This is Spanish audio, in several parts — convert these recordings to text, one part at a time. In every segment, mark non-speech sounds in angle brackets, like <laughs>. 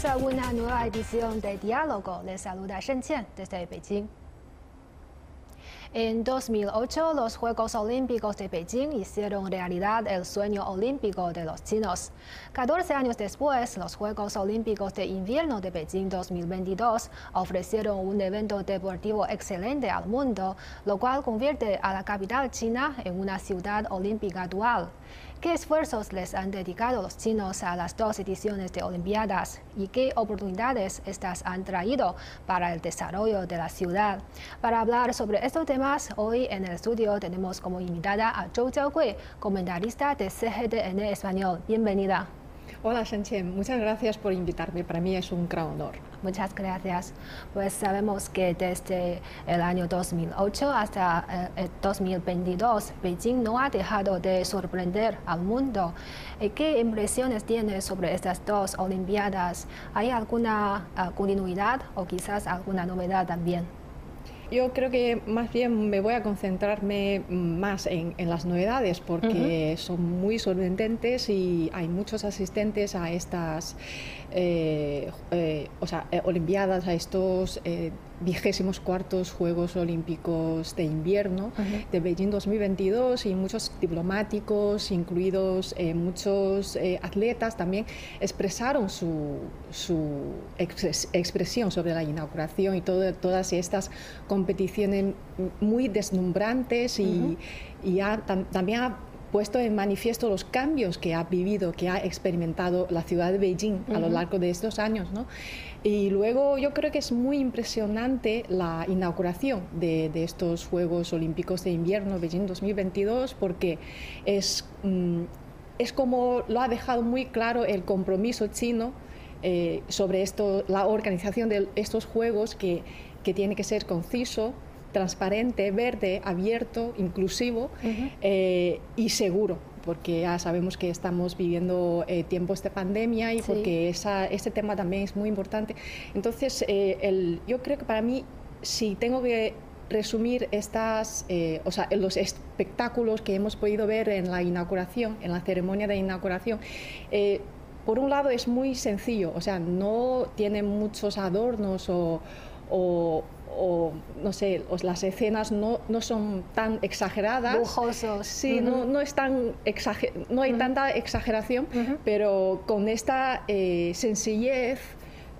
Bienvenidos una nueva edición de Diálogo. Les saluda Shen desde Beijing. En 2008, los Juegos Olímpicos de Beijing hicieron realidad el sueño olímpico de los chinos. 14 años después, los Juegos Olímpicos de Invierno de Beijing 2022 ofrecieron un evento deportivo excelente al mundo, lo cual convierte a la capital china en una ciudad olímpica dual. ¿Qué esfuerzos les han dedicado los chinos a las dos ediciones de Olimpiadas y qué oportunidades estas han traído para el desarrollo de la ciudad? Para hablar sobre estos temas, hoy en el estudio tenemos como invitada a Zhou Jiaogui, comentarista de CGTN Español. Bienvenida. Hola Shenchen, muchas gracias por invitarme. Para mí es un gran honor. Muchas gracias. Pues sabemos que desde el año 2008 hasta el 2022, Beijing no ha dejado de sorprender al mundo. ¿Qué impresiones tiene sobre estas dos Olimpiadas? ¿Hay alguna uh, continuidad o quizás alguna novedad también? Yo creo que más bien me voy a concentrarme más en, las novedades porque son muy sorprendentes y hay muchos asistentes a estas eh, eh, o sea, eh, Olimpiadas, a estos vigésimos cuartos Juegos Olímpicos de Invierno de Beijing 2022 y muchos diplomáticos, incluidos muchos atletas, también expresaron su, su expresión sobre la inauguración y todo, todas estas competiciones muy deslumbrantes y, y también ha puesto en manifiesto los cambios que ha vivido, que ha experimentado la ciudad de Beijing a lo largo de estos años. ¿no? Y luego yo creo que es muy impresionante la inauguración de, estos Juegos Olímpicos de Invierno Beijing 2022 porque es, mm, es como lo ha dejado muy claro el compromiso chino eh, sobre esto, la organización de estos Juegos que, que tiene que ser conciso, transparente, verde, abierto, inclusivo eh, y seguro porque ya sabemos que estamos viviendo eh, tiempos de pandemia y porque esa, este tema también es muy importante. Entonces, eh, el, yo creo que para mí, si tengo que resumir estas, o sea, los espectáculos que hemos podido ver en la inauguración, en la ceremonia de inauguración, por un lado es muy sencillo, o sea, no tiene muchos adornos o, o no sé, las escenas no, no son tan exageradas. Lujosos. Sí, no, no, es tan no hay tanta exageración, pero con esta eh, sencillez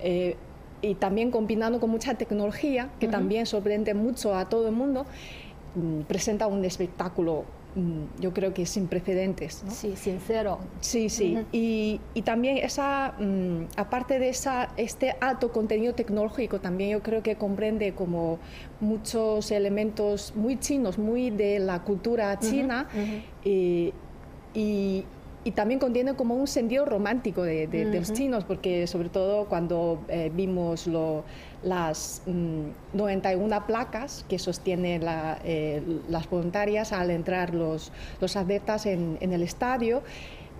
eh, y también combinando con mucha tecnología, que también sorprende mucho a todo el mundo, mm, presenta un espectáculo yo creo que sin precedentes. Sí, sincero. Sí, sí. y, y, también esa, mm, aparte de esa, este alto contenido tecnológico, también yo creo que comprende como muchos elementos muy chinos, muy de la cultura china. y, y también contiene como un sentido romántico de, los chinos, porque sobre todo cuando eh, vimos lo, las 91 mm, placas que sostienen eh, las voluntarias al entrar los, los atletas en, en el estadio,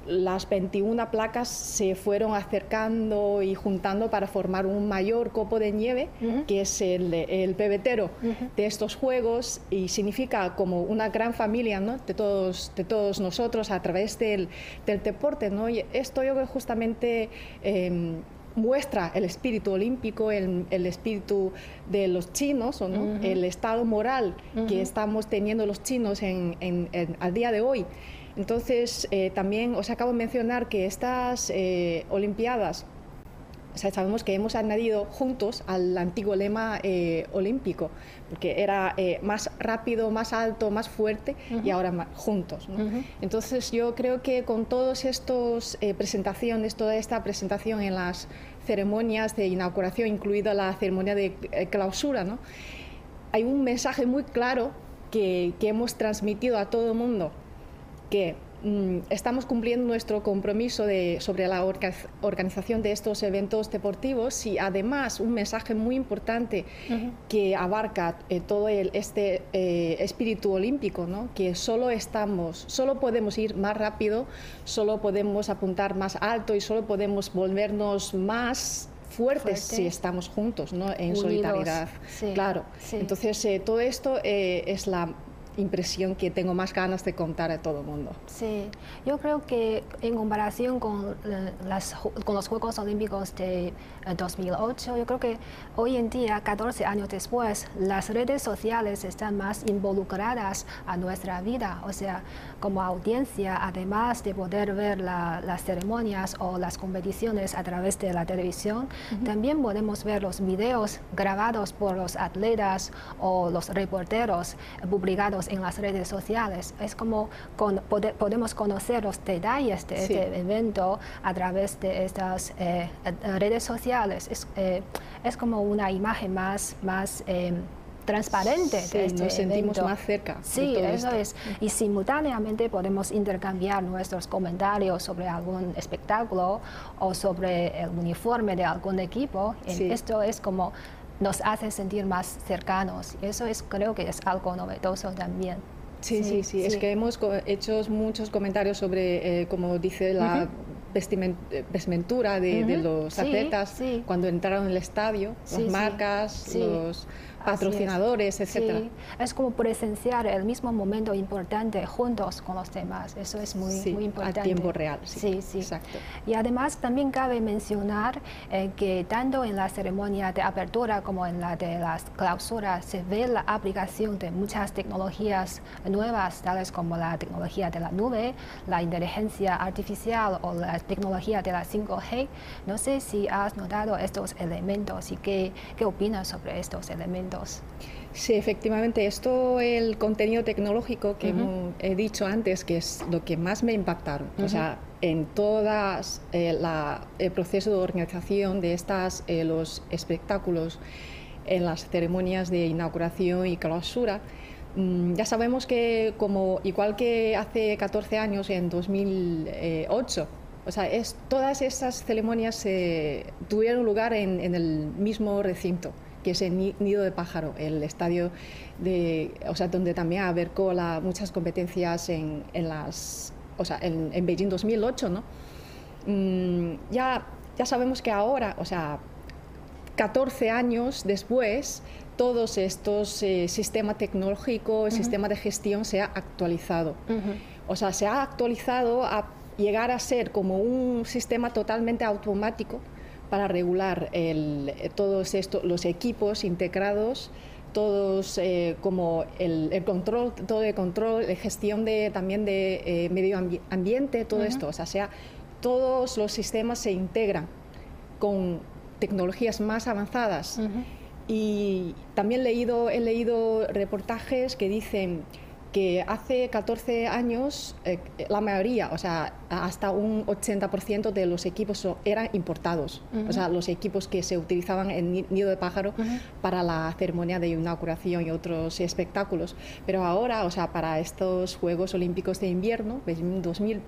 las 21 placas se fueron acercando y juntando para formar un mayor copo de nieve, que es el, el pebetero de estos juegos y significa como una gran familia ¿no? de, todos, de todos nosotros a través del, del deporte. ¿no? Y esto yo creo justamente... Em, muestra el espíritu olímpico, el, el, espíritu de los chinos, ¿o no? el estado moral que estamos teniendo los chinos en, en, al día de hoy. Entonces, eh, también os acabo de mencionar que estas eh, Olimpiadas, sabemos que hemos añadido juntos al antiguo lema eh, olímpico, porque era más rápido, más alto, más fuerte y ahora más, juntos. Entonces, yo creo que con todas estas presentaciones, toda esta presentación en las ceremonias de inauguración, incluida la ceremonia de clausura, ¿no? hay un mensaje muy claro que, que hemos transmitido a todo el mundo que estamos cumpliendo nuestro compromiso de, sobre la organización de estos eventos deportivos y además un mensaje muy importante que abarca eh, todo el, este eh, espíritu olímpico, ¿no? que solo estamos, solo podemos ir más rápido, solo podemos apuntar más alto y solo podemos volvernos más fuertes si estamos juntos, ¿no? en solidaridad. Claro. Entonces, eh, todo esto es la impresión que tengo más ganas de contar a todo el mundo. Sí, yo creo que en comparación con, eh, las, con los Juegos Olímpicos de 2008, eh, yo creo que hoy en día, 14 años después, las redes sociales están más involucradas a nuestra vida. O sea, como audiencia, además de poder ver las ceremonias o las competiciones a través de la televisión, también podemos ver los videos grabados por los atletas o los reporteros publicados en las redes sociales. Es como podemos conocer los detalles de este evento a través de estas eh, redes sociales. Es, eh, es, como una imagen más, más em, transparente sí, este nos sentimos más cerca. Sí, eso es. Y simultáneamente podemos intercambiar nuestros comentarios sobre algún espectáculo o sobre el uniforme de algún equipo. Esto es como nos hace sentir más cercanos. Eso es, creo que es algo novedoso también. Sí, sí, sí, Es que hemos hecho muchos comentarios sobre, eh, como dice la vestimenta de, los atletas cuando entraron en el estadio, las marcas, los patrocinadores, etcétera. Es como presenciar el mismo momento importante juntos con los demás. Eso es muy, muy importante. A tiempo real. Sí, sí. Exacto. Y además también cabe mencionar eh, que tanto en la ceremonia de apertura como en la de las clausuras se ve la aplicación de muchas tecnologías nuevas, tales como la tecnología de la nube, la inteligencia artificial o la tecnología de la 5G. No sé si has notado estos elementos y qué, qué opinas sobre estos elementos. Sí, efectivamente, esto, el contenido tecnológico que he dicho antes, que es lo que más me impactaron. O sea, en todas eh, el proceso de organización de estas, eh, los espectáculos, en las ceremonias de inauguración y clausura, mm, ya sabemos que como igual que hace 14 años, en 2008, o sea, es, todas estas ceremonias tuvieron lugar en, en el mismo recinto que es el Nido de Pájaro, el estadio de, o sea, donde también abarcó la, muchas competencias en, en las, o sea, en, en, Beijing 2008, ¿no? Mm, ya, ya sabemos que ahora, o sea, 14 años después, todos estos eh, sistemas tecnológicos, el sistema de gestión se ha actualizado. O sea, se ha actualizado a llegar a ser como un sistema totalmente automático para regular el, todos estos, los equipos integrados, todos eh, como el, control, todo el control, la gestión de, también de eh, medio ambiente, todo esto, o sea, todos los sistemas se integran con tecnologías más avanzadas. Y también leído, he leído reportajes que dicen que hace 14 años eh, la mayoría, o sea, hasta un 80% de los equipos eran importados, o sea, los equipos que se utilizaban en Nido de Pájaro para la ceremonia de inauguración y otros espectáculos. Pero ahora, o sea, para estos Juegos Olímpicos de Invierno, 2000,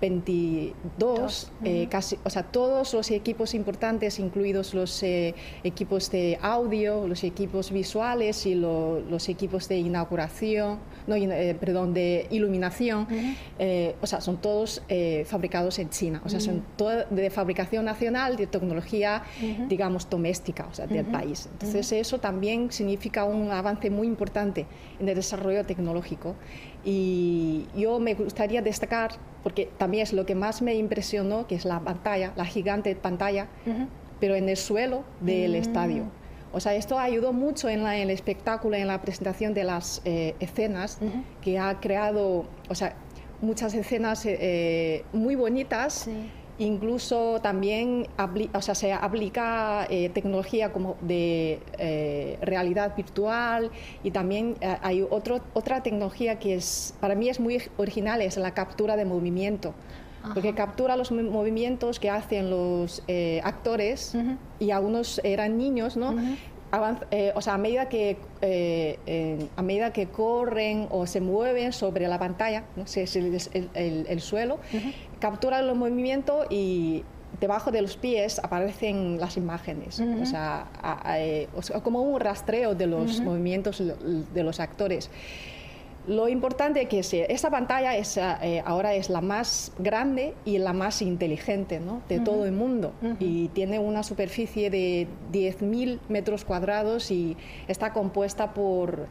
22, eh, casi, o sea, todos los equipos importantes, incluidos los eh, equipos de audio, los equipos visuales y los equipos de inauguración, no, eh, perdón, de iluminación, o sea, son todos fabricados en China, o sea, son todo de fabricación nacional, de tecnología, digamos, doméstica, o sea, del país. Entonces, eso también significa un avance muy importante en el desarrollo tecnológico. Y yo me gustaría destacar, porque también es lo que más me impresionó, que es la pantalla, la gigante pantalla, pero en el suelo del mm. estadio. O sea, esto ayudó mucho en, el espectáculo, en la presentación de las eh, escenas, que ha creado, o sea, muchas escenas eh, eh, muy bonitas. Incluso también o sea, se aplica eh, tecnología como de eh, realidad virtual y también eh, hay otro, otra tecnología que es, para mí es muy original, es la captura de movimiento. Porque captura los movimientos que hacen los actores y algunos eran niños, ¿no? O sea, a medida que a medida que corren o se mueven sobre la pantalla, ¿no? el, el, suelo, captura los movimientos y debajo de los pies aparecen las imágenes, o, sea, eh, como un rastreo de los movimientos de los actores. Lo importante es que esa pantalla es, eh, ahora es la más grande y la más inteligente de todo el mundo. Y tiene una superficie de 10.000 metros cuadrados y está compuesta por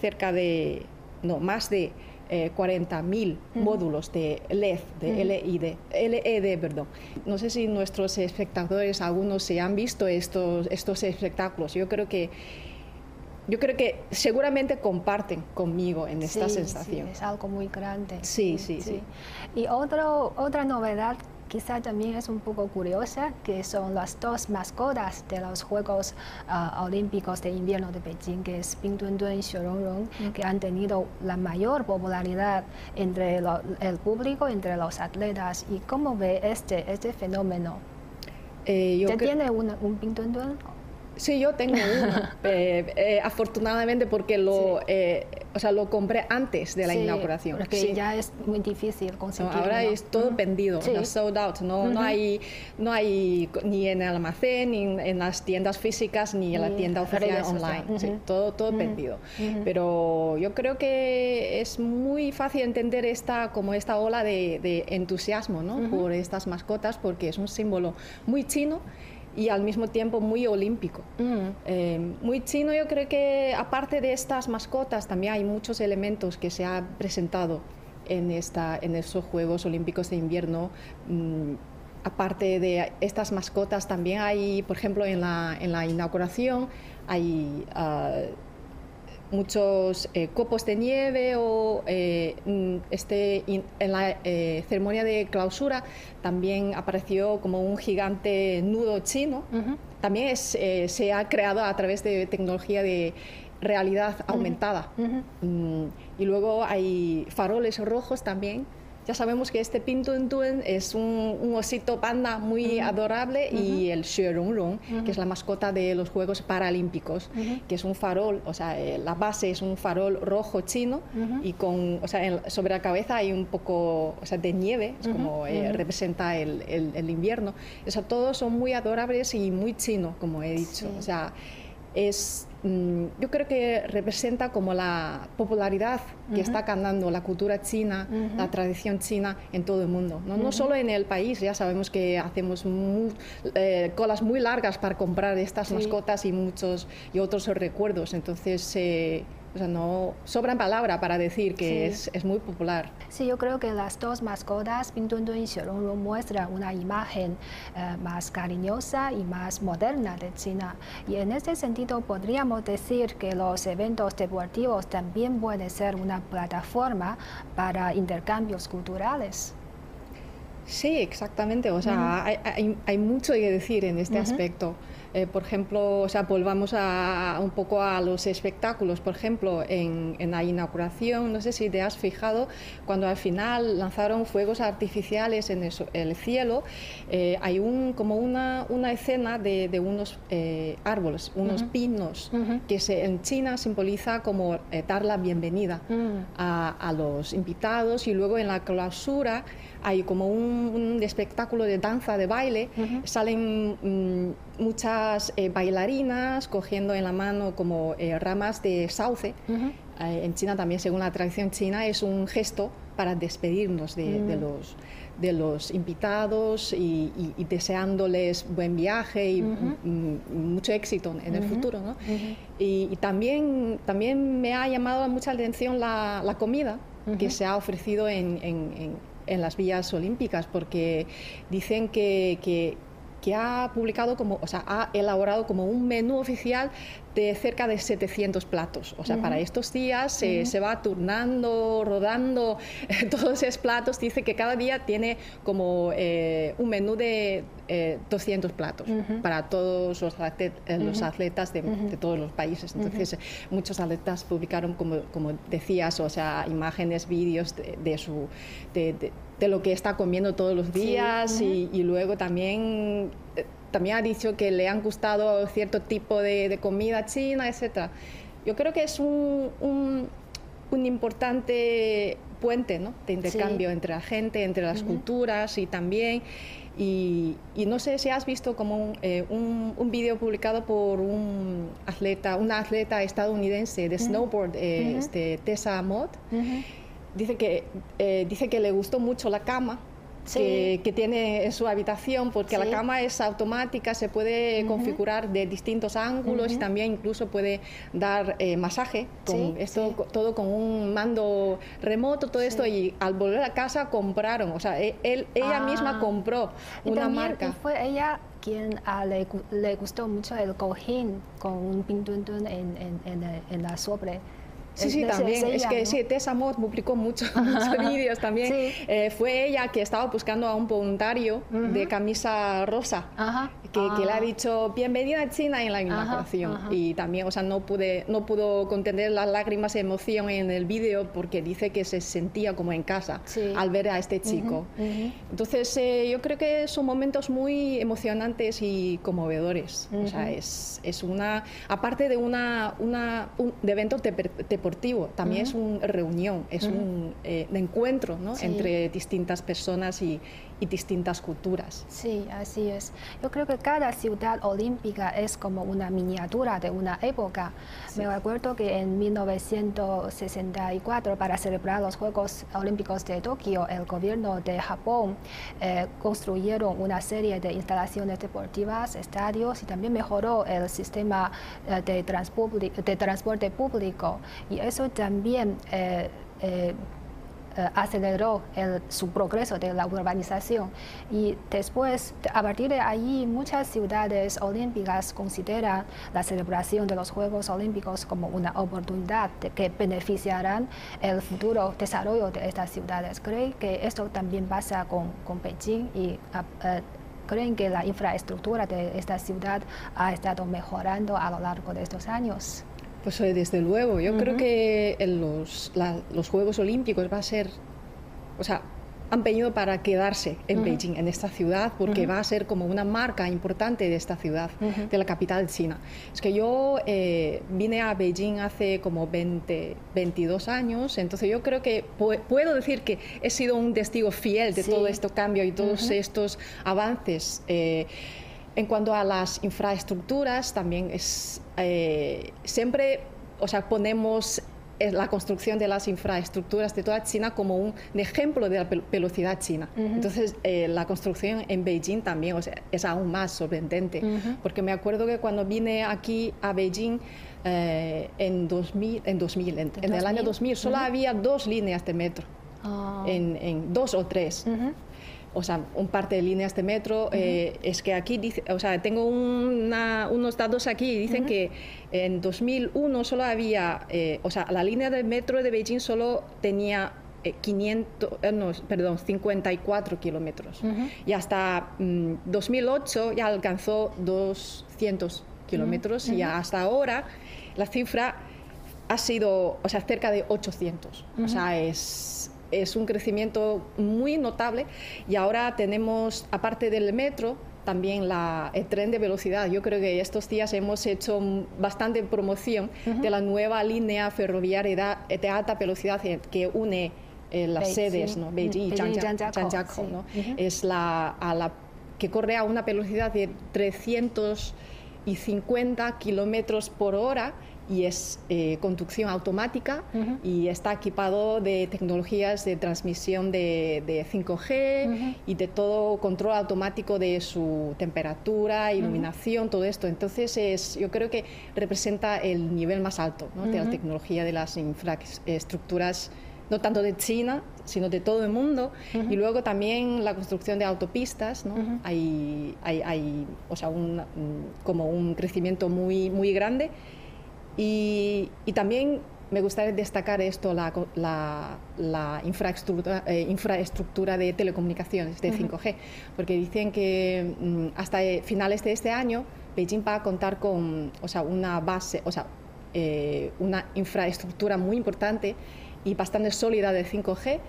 cerca de no, más de 40.000 módulos de LED, de LED, LED, perdón. No sé si nuestros espectadores, algunos se han visto estos, estos espectáculos. Yo creo que yo creo que seguramente comparten conmigo en esta sensación. Sí, es algo muy grande. Sí, sí, sí. Y otro, otra novedad quizá también es un poco curiosa, que son las dos mascotas de los Juegos ah, Olímpicos de Invierno de Beijing, que es Pingduenduen y Xiaorong, que han tenido la mayor popularidad entre el público, entre los atletas. ¿Y cómo ve este, este fenómeno? Eh, yo tiene un Pingduenduen? Sí, yo tengo uno, <laughs> eh, eh, afortunadamente porque lo, eh, o sea, lo compré antes de la inauguración. Porque ya es muy difícil conseguirlo. ahora es todo vendido, sold out. No, no, hay, no hay ni en el almacén, ni en las tiendas físicas, ni en la tienda oficial online. todo todo vendido. Pero yo creo que es muy fácil entender esta, como esta ola de, entusiasmo ¿no? por estas mascotas porque es un símbolo muy chino y al mismo tiempo muy olímpico. Mm. Eh, muy chino, yo creo que aparte de estas mascotas también hay muchos elementos que se han presentado en, esta, en estos Juegos Olímpicos de Invierno. Mm, aparte de estas mascotas también hay, por ejemplo, en la, en la inauguración hay... Ah, muchos eh, copos de nieve o eh, mm, este, en la eh, ceremonia de clausura también apareció como un gigante nudo chino. También se ha creado a través de tecnología de realidad aumentada. Mm, y luego hay faroles rojos también ya sabemos que este Pintuen es un, osito panda muy adorable y el Xue que es la mascota de los Juegos Paralímpicos, que es un farol, o sea, eh, la base es un farol rojo chino y con, o sea, sobre la cabeza hay un poco o sea, de nieve, es como eh, representa el, el, invierno. O sea, todos son muy adorables y muy chino, como he dicho. O sea, es yo creo que representa como la popularidad que está ganando la cultura china, la tradición china en todo el mundo. No, no solo en el país, ya sabemos que hacemos eh, colas muy largas para comprar estas mascotas y muchos y otros recuerdos. Entonces, eh, o sea, no sobran palabras para decir que es, es, muy popular. Sí, yo creo que las dos mascotas, Pingduendun y Xiaolonglong, muestran una imagen eh, más cariñosa y más moderna de China. Y en este sentido podríamos decir que los eventos deportivos también pueden ser una plataforma para intercambios culturales. Sí, exactamente. O sea, hay, hay, hay, mucho que decir en este aspecto. Eh, por ejemplo, o sea, volvamos a, un poco a los espectáculos. Por ejemplo, en, la inauguración, no sé si te has fijado, cuando al final lanzaron fuegos artificiales en el, cielo, eh, hay un, como una, una escena de, unos eh, árboles, unos pinos, que se, en China simboliza como dar la bienvenida mm. a, los invitados y luego en la clausura hay como un, espectáculo de danza, de baile, salen mm, muchas eh, bailarinas cogiendo en la mano como eh, ramas de sauce. Eh, en China también, según la tradición china, es un gesto para despedirnos de, mm. los de los invitados y, deseándoles buen viaje y mucho éxito en el futuro. ¿no? y, también, también me ha llamado mucha atención la, la comida que se ha ofrecido en, en, en, las vías olímpicas, porque dicen que, que que ha publicado como, o sea, ha elaborado como un menú oficial de cerca de 700 platos. O sea, para estos días se va turnando, rodando <laughs> todos esos platos. Dice que cada día tiene como eh, un menú de 200 eh, platos para todos los, eh, los atletas de, todos los países. Entonces, muchos atletas publicaron, como, como decías, o sea, imágenes, vídeos de, su... De, lo que está comiendo todos los días y, y, luego también también ha dicho que le han gustado cierto tipo de, comida china, etc. Yo creo que es un, un, importante puente ¿no? de intercambio entre la gente, entre las culturas y también... Y, no sé si has visto como un, eh, un, vídeo publicado por un atleta, una atleta estadounidense de snowboard, eh, este, Tessa Mott. dice, que, eh, dice que le gustó mucho la cama que, tiene en su habitación, porque la cama es automática, se puede configurar de distintos ángulos y también incluso puede dar eh, masaje, con esto, todo con un mando remoto, todo esto, y al volver a casa compraron, o sea, e, él, ella misma ah. compró una marca. Fue ella quien ah, le, le, gustó mucho el cojín con un pintuntun en, en, en, en la sobre. Sí, sí, también. Es, que sí, Tessa Mott publicó muchos <laughs> vídeos también. Eh, fue ella que estaba buscando a un voluntario de camisa rosa, que, le ha ah. dicho bienvenida a China en la inauguración. Y también, o sea, no, pude, no pudo contener las lágrimas de emoción en el vídeo porque dice que se sentía como en casa al ver a este chico. Entonces, eh, yo creo que son momentos muy emocionantes y conmovedores. O sea, es, es una, aparte de una, una un, de eventos de, de también es una reunión, es un eh, encuentro entre distintas personas y, distintas culturas. Sí, así es. Yo creo que cada ciudad olímpica es como una miniatura de una época. Me acuerdo que en 1964, para celebrar los Juegos Olímpicos de Tokio, el gobierno de Japón eh, construyeron una serie de instalaciones deportivas, estadios y también mejoró el sistema eh, de, de transporte público. Y eso también eh, eh, eh, aceleró su progreso de la urbanización. Y después, a partir de ahí, muchas ciudades olímpicas consideran la celebración de los Juegos Olímpicos como una oportunidad que beneficiarán el futuro desarrollo de estas ciudades. Creen que esto también pasa con, con Beijing y creen que la infraestructura de esta ciudad ha estado mejorando a lo largo de estos años. Pues eh, desde luego, yo creo que en los, los, Juegos Olímpicos va a ser, o sea, han venido para quedarse en Beijing, en esta ciudad, porque va a ser como una marca importante de esta ciudad, de la capital China. Es que yo eh, vine a Beijing hace como 20, 22 años, entonces yo creo que puedo decir que he sido un testigo fiel de todo este cambio y todos estos avances. Eh, en cuanto a las infraestructuras, también es eh, siempre, o sea, ponemos eh, la construcción de las infraestructuras de toda China como un ejemplo de la velocidad china. Entonces, eh, la construcción en Beijing también o sea, es aún más sorprendente, porque me acuerdo que cuando vine aquí a Beijing en 2000, en, 2000, en, el año 2000, solo había dos líneas de metro, ah. en, en, dos o tres o sea, un parte de líneas de metro. Eh, es que aquí, dice, o sea, tengo unos datos aquí y dicen que en 2001 solo había, eh, o sea, la línea de metro de Beijing solo tenía 500, eh, no, perdón, 54 kilómetros. Y hasta 2008 mm, ya alcanzó 200 kilómetros y hasta ahora la cifra ha sido, o sea, cerca de 800. O sea, es es un crecimiento muy notable y ahora tenemos, aparte del metro, también la, el tren de velocidad. Yo creo que estos días hemos hecho bastante promoción de la nueva línea ferroviaria de alta velocidad que une eh, las sedes, ¿no? Beijing y Zhangjiakou. ¿no? Es la, a la, que corre a una velocidad de 350 kilómetros por hora y es eh, conducción automática y está equipado de tecnologías de transmisión de, 5G y de todo control automático de su temperatura, iluminación, todo esto. Entonces es, yo creo que representa el nivel más alto de la tecnología de las infraestructuras no tanto de China, sino de todo el mundo. Y luego también la construcción de autopistas, ¿no? hay, hay, hay, o sea, un, como un crecimiento muy, muy grande y, también me gustaría destacar esto, la, la, infraestructura, eh, infraestructura, de telecomunicaciones, de 5G, porque dicen que mm, hasta eh, finales de este año Beijing va a contar con o sea, una base, o sea, eh, una infraestructura muy importante y bastante sólida de 5G,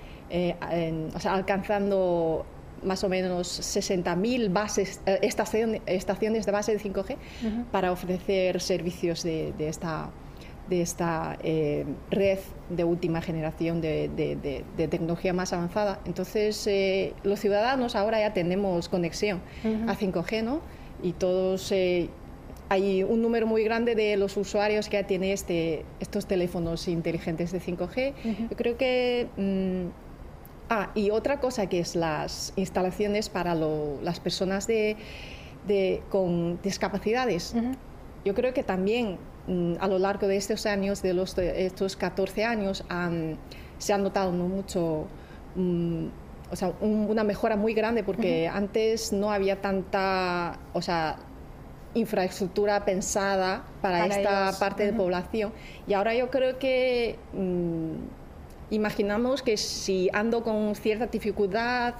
o sea, alcanzando más o menos 60.000 bases, eh, estaciones de base de 5G para ofrecer servicios de, esta, de esta eh, red de última generación de, tecnología más avanzada. Entonces, eh, los ciudadanos ahora ya tenemos conexión a 5G, ¿no? Y todos hay un número muy grande de los usuarios que ya tienen este, estos teléfonos inteligentes de 5G. Yo creo que mm, Ah, y otra cosa que es las instalaciones para las personas de, con discapacidades. Yo creo que también mm, a lo largo de estos años, de los, estos 14 años, se ha notado mucho, mm, o sea, una mejora muy grande porque antes no había tanta, o sea, infraestructura pensada para, esta parte de población. Y ahora yo creo que mm, imaginamos que si ando con cierta dificultad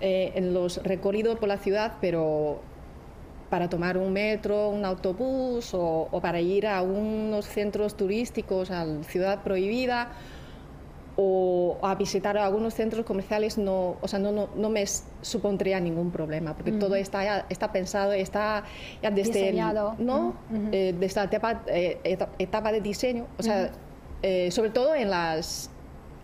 eh, en los recorridos por la ciudad, pero para tomar un metro, un autobús o, para ir a unos centros turísticos, a la ciudad prohibida o a visitar algunos centros comerciales no, o sea, no, no, no me supondría ningún problema, porque todo está, está pensado, está ya desde, Diseñado. ¿no? Eh, desde la etapa, eh, etapa, de diseño, o sea, sobre todo en las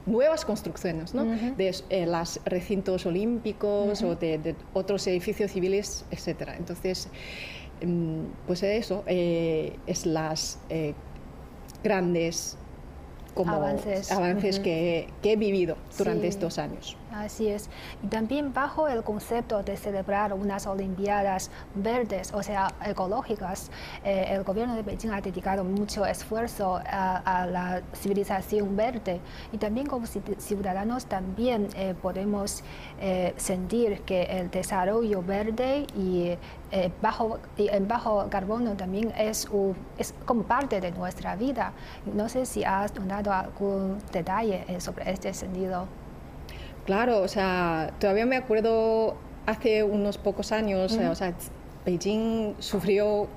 nuevas construcciones, ¿no? de eh, los recintos olímpicos o de, otros edificios civiles, etcétera. Entonces, mm, pues eso eh, es las eh, grandes como avances, avances que, que, he vivido durante estos años. Así es. Y también bajo el concepto de celebrar unas Olimpiadas verdes, o sea, ecológicas, eh, el gobierno de Beijing ha dedicado mucho esfuerzo a, la civilización verde y también como ciudadanos también eh, podemos eh, sentir que el desarrollo verde y bajo, y en bajo carbono también es, es como parte de nuestra vida. No sé si has dado algún detalle sobre este sentido. Claro, o sea, todavía me acuerdo hace unos pocos años, o sea, Beijing sufrió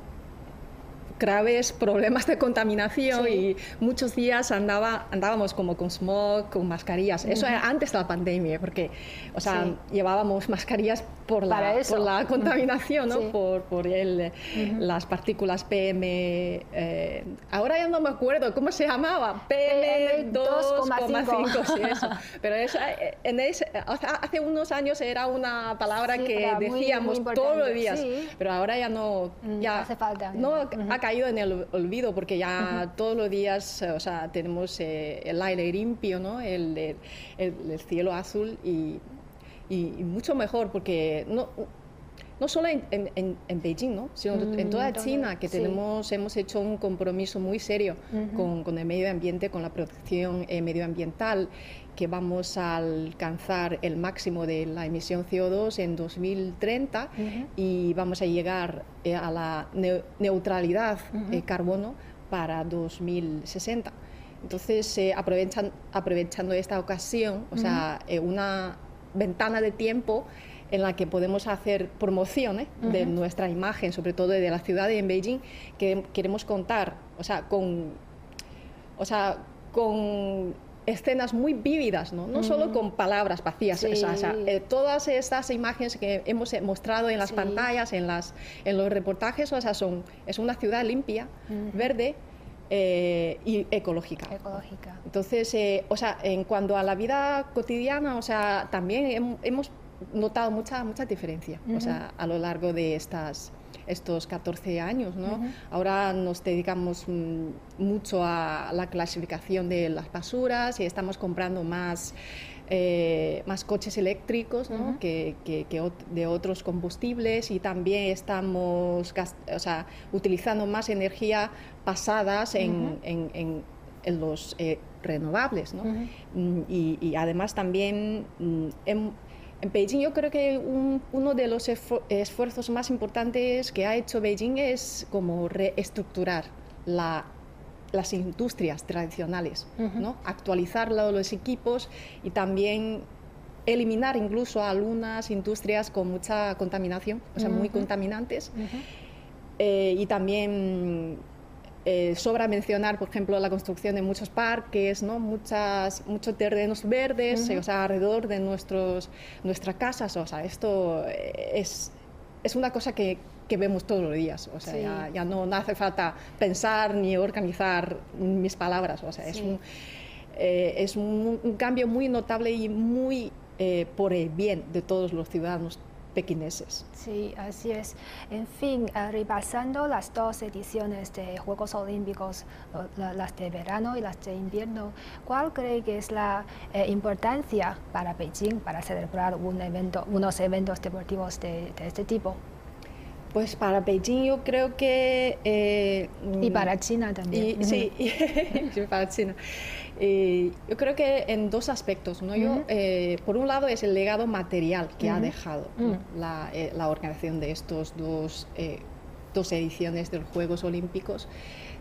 graves problemas de contaminación y muchos días andaba, andábamos como con smog, con mascarillas. Eso era antes de la pandemia, porque, o sea, llevábamos mascarillas por la, por la contaminación, ¿no? por, por el, las partículas PM. Eh, ahora ya no me acuerdo cómo se llamaba. PM2,5. sí, eso. Pero eh, en ese, hace unos años era una palabra que decíamos todos los días, pero ahora ya no. Mm, ya, hace falta. No, ha caído en el olvido porque ya todos los días, o sea, tenemos eh, el aire limpio, ¿no? el, el cielo azul y y, mucho mejor porque no, no solo en, en, Beijing, ¿no? sino en toda China, que tenemos, hemos hecho un compromiso muy serio con, con, el medio ambiente, con la protección eh, medioambiental, que vamos a alcanzar el máximo de la emisión CO2 en 2030 y vamos a llegar eh, a la neutralidad de carbono para 2060. Entonces, eh, aprovechan, aprovechando esta ocasión, o sea, una ventana de tiempo en la que podemos hacer promociones de nuestra imagen, sobre todo de la ciudad de Beijing, que queremos contar, o sea, con, o sea, con escenas muy vívidas, no, no solo con palabras vacías, o sea, eh, todas estas imágenes que hemos mostrado en las pantallas, en, las, en los reportajes, o sea, son, es una ciudad limpia, verde, eh, y ecológica. Ecológica. Entonces, eh, o sea, en cuanto a la vida cotidiana, o sea, también hemos notado mucha, mucha diferencia, o sea, a lo largo de estas estos 14 años, ¿no? Ahora nos dedicamos mm, mucho a la clasificación de las basuras y estamos comprando más eh, más coches eléctricos que, de otros combustibles y también estamos o sea, utilizando más energía basadas en, los eh, renovables. ¿no? Mm, y, además también mm, en, Beijing yo creo que uno de los esfuerzos más importantes que ha hecho Beijing es como reestructurar la las industrias tradicionales, ¿no? actualizar los equipos y también eliminar incluso algunas industrias con mucha contaminación, o sea, muy contaminantes. Eh, y también eh, sobra mencionar, por ejemplo, la construcción de muchos parques, ¿no? Muchas, muchos terrenos verdes, o sea, alrededor de nuestros, nuestras casas. O sea, esto es, es una cosa que, que vemos todos los días. O sea, ya, no, hace falta pensar ni organizar mis palabras. O sea, es, un, eh, es un, cambio muy notable y muy eh, por el bien de todos los ciudadanos pequineses. Sí, así es. En fin, eh, repasando las dos ediciones de Juegos Olímpicos, las de verano y las de invierno, ¿cuál cree que es la eh, importancia para Beijing para celebrar un evento, unos eventos deportivos de, este tipo? Pues para Beijing yo creo que... Eh, y para China también. Sí, <laughs> <laughs> para China. Eh, yo creo que en dos aspectos. ¿no? yo, eh, por un lado es el legado material que ha dejado mm. eh, la, organización de estos dos, dos ediciones de los Juegos Olímpicos.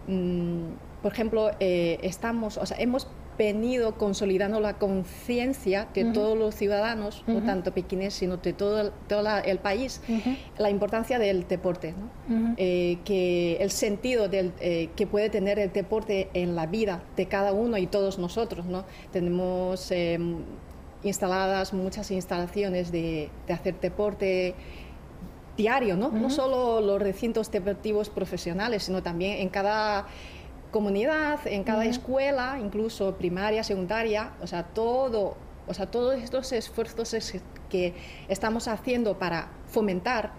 Mm, por ejemplo, estamos, o sea, hemos venido consolidando la conciencia de todos los ciudadanos, no tanto pequines, sino de todo el, todo el país, la importancia del deporte, eh, que el sentido del, eh, que puede tener el deporte en la vida de cada uno y todos nosotros. ¿no? Tenemos em, instaladas muchas instalaciones de, de hacer deporte diario, ¿no? no solo los recintos deportivos profesionales, sino también en cada comunidad, en cada escuela, incluso primaria, secundaria, o sea, todo, o sea, todos estos esfuerzos que estamos haciendo para fomentar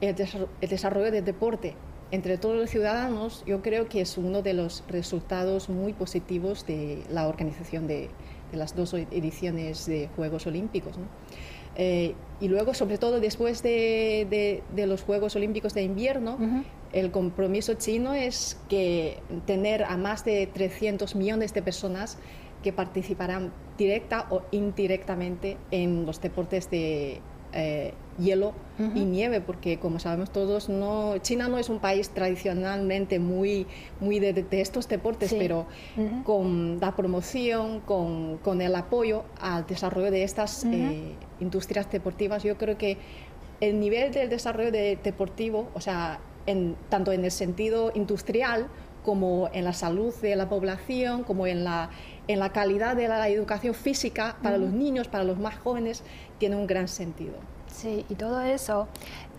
el, desarrollo del deporte entre todos los ciudadanos, yo creo que es uno de los resultados muy positivos de la organización de, las dos ediciones de Juegos Olímpicos. Eh, y luego, sobre todo después de, los Juegos Olímpicos de invierno, el compromiso chino es que tener a más de 300 millones de personas que participarán directa o indirectamente en los deportes de eh, hielo y nieve, porque como sabemos todos, no, China no es un país tradicionalmente muy, muy de, estos deportes, pero con la promoción, con, con, el apoyo al desarrollo de estas eh, industrias deportivas, yo creo que el nivel del desarrollo deportivo, o sea, tanto en el sentido industrial como en la salud de la población, como en la, en la calidad de la educación física para los niños, para los más jóvenes, tiene un gran sentido. Sí, y todo eso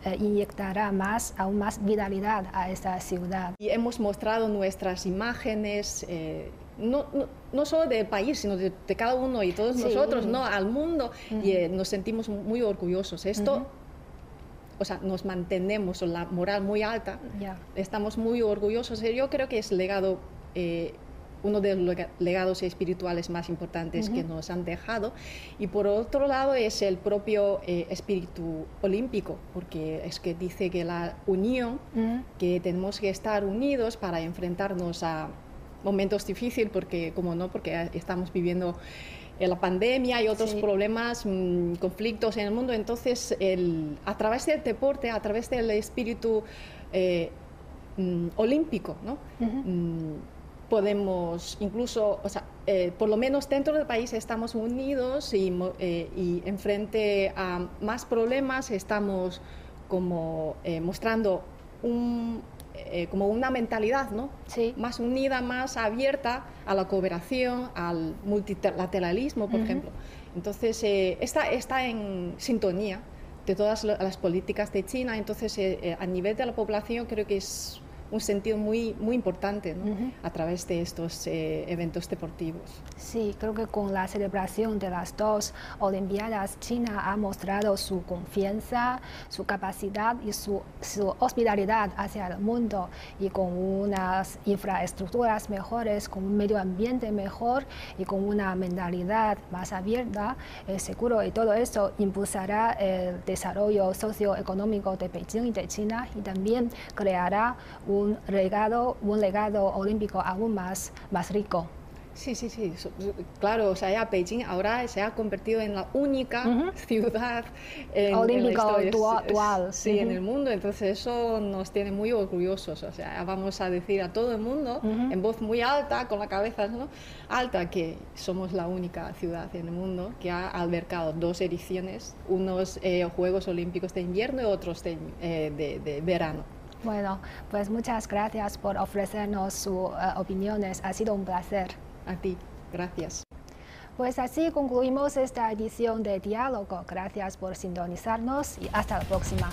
eh, inyectará más, aún más vitalidad a esta ciudad. Y hemos mostrado nuestras imágenes, eh, no, no, solo del país, sino de, cada uno y todos nosotros, ¿no? al mundo, y eh, nos sentimos muy orgullosos. Esto o sea, nos mantenemos la moral muy alta, estamos muy orgullosos. Yo creo que es legado, eh, uno de los legados espirituales más importantes que nos han dejado. Y por otro lado es el propio eh, espíritu olímpico, porque es que dice que la unión, que tenemos que estar unidos para enfrentarnos a momentos difíciles, porque como no, porque estamos viviendo la pandemia y otros problemas, mm, conflictos en el mundo. Entonces, el, a través del deporte, a través del espíritu eh, mm, olímpico, ¿no? Podemos incluso, o sea, eh, por lo menos dentro del país estamos unidos y, eh, y enfrente a más problemas estamos como mostrando un, eh, como una mentalidad ¿no? más unida, más abierta a la cooperación, al multilateralismo, por ejemplo. Entonces, eh, está, está en sintonía de todas las políticas de China. Entonces, eh, a nivel de la población, creo que es un sentido muy, muy importante a través de estos eh, eventos deportivos. Sí, creo que con la celebración de las dos Olimpiadas, China ha mostrado su confianza, su capacidad y su, su hospitalidad hacia el mundo. Y con unas infraestructuras mejores, con un medio ambiente mejor y con una mentalidad más abierta, eh, seguro y todo eso impulsará el desarrollo socioeconómico de Beijing y de China y también creará un un legado, un legado olímpico aún más, más rico. Sí, sí, sí, claro, o sea, ya Beijing ahora se ha convertido en la única ciudad en, olímpico actual. Sí, en el mundo, entonces eso nos tiene muy orgullosos, o sea, vamos a decir a todo el mundo en voz muy alta, con la cabeza ¿no? alta, que somos la única ciudad en el mundo que ha albergado dos ediciones, unos eh, Juegos Olímpicos de invierno y otros de, eh, de verano. Bueno, pues muchas gracias por ofrecernos sus eh, opiniones. Ha sido un placer. A ti, gracias. Pues así concluimos esta edición de Diálogo. Gracias por sintonizarnos y hasta la próxima.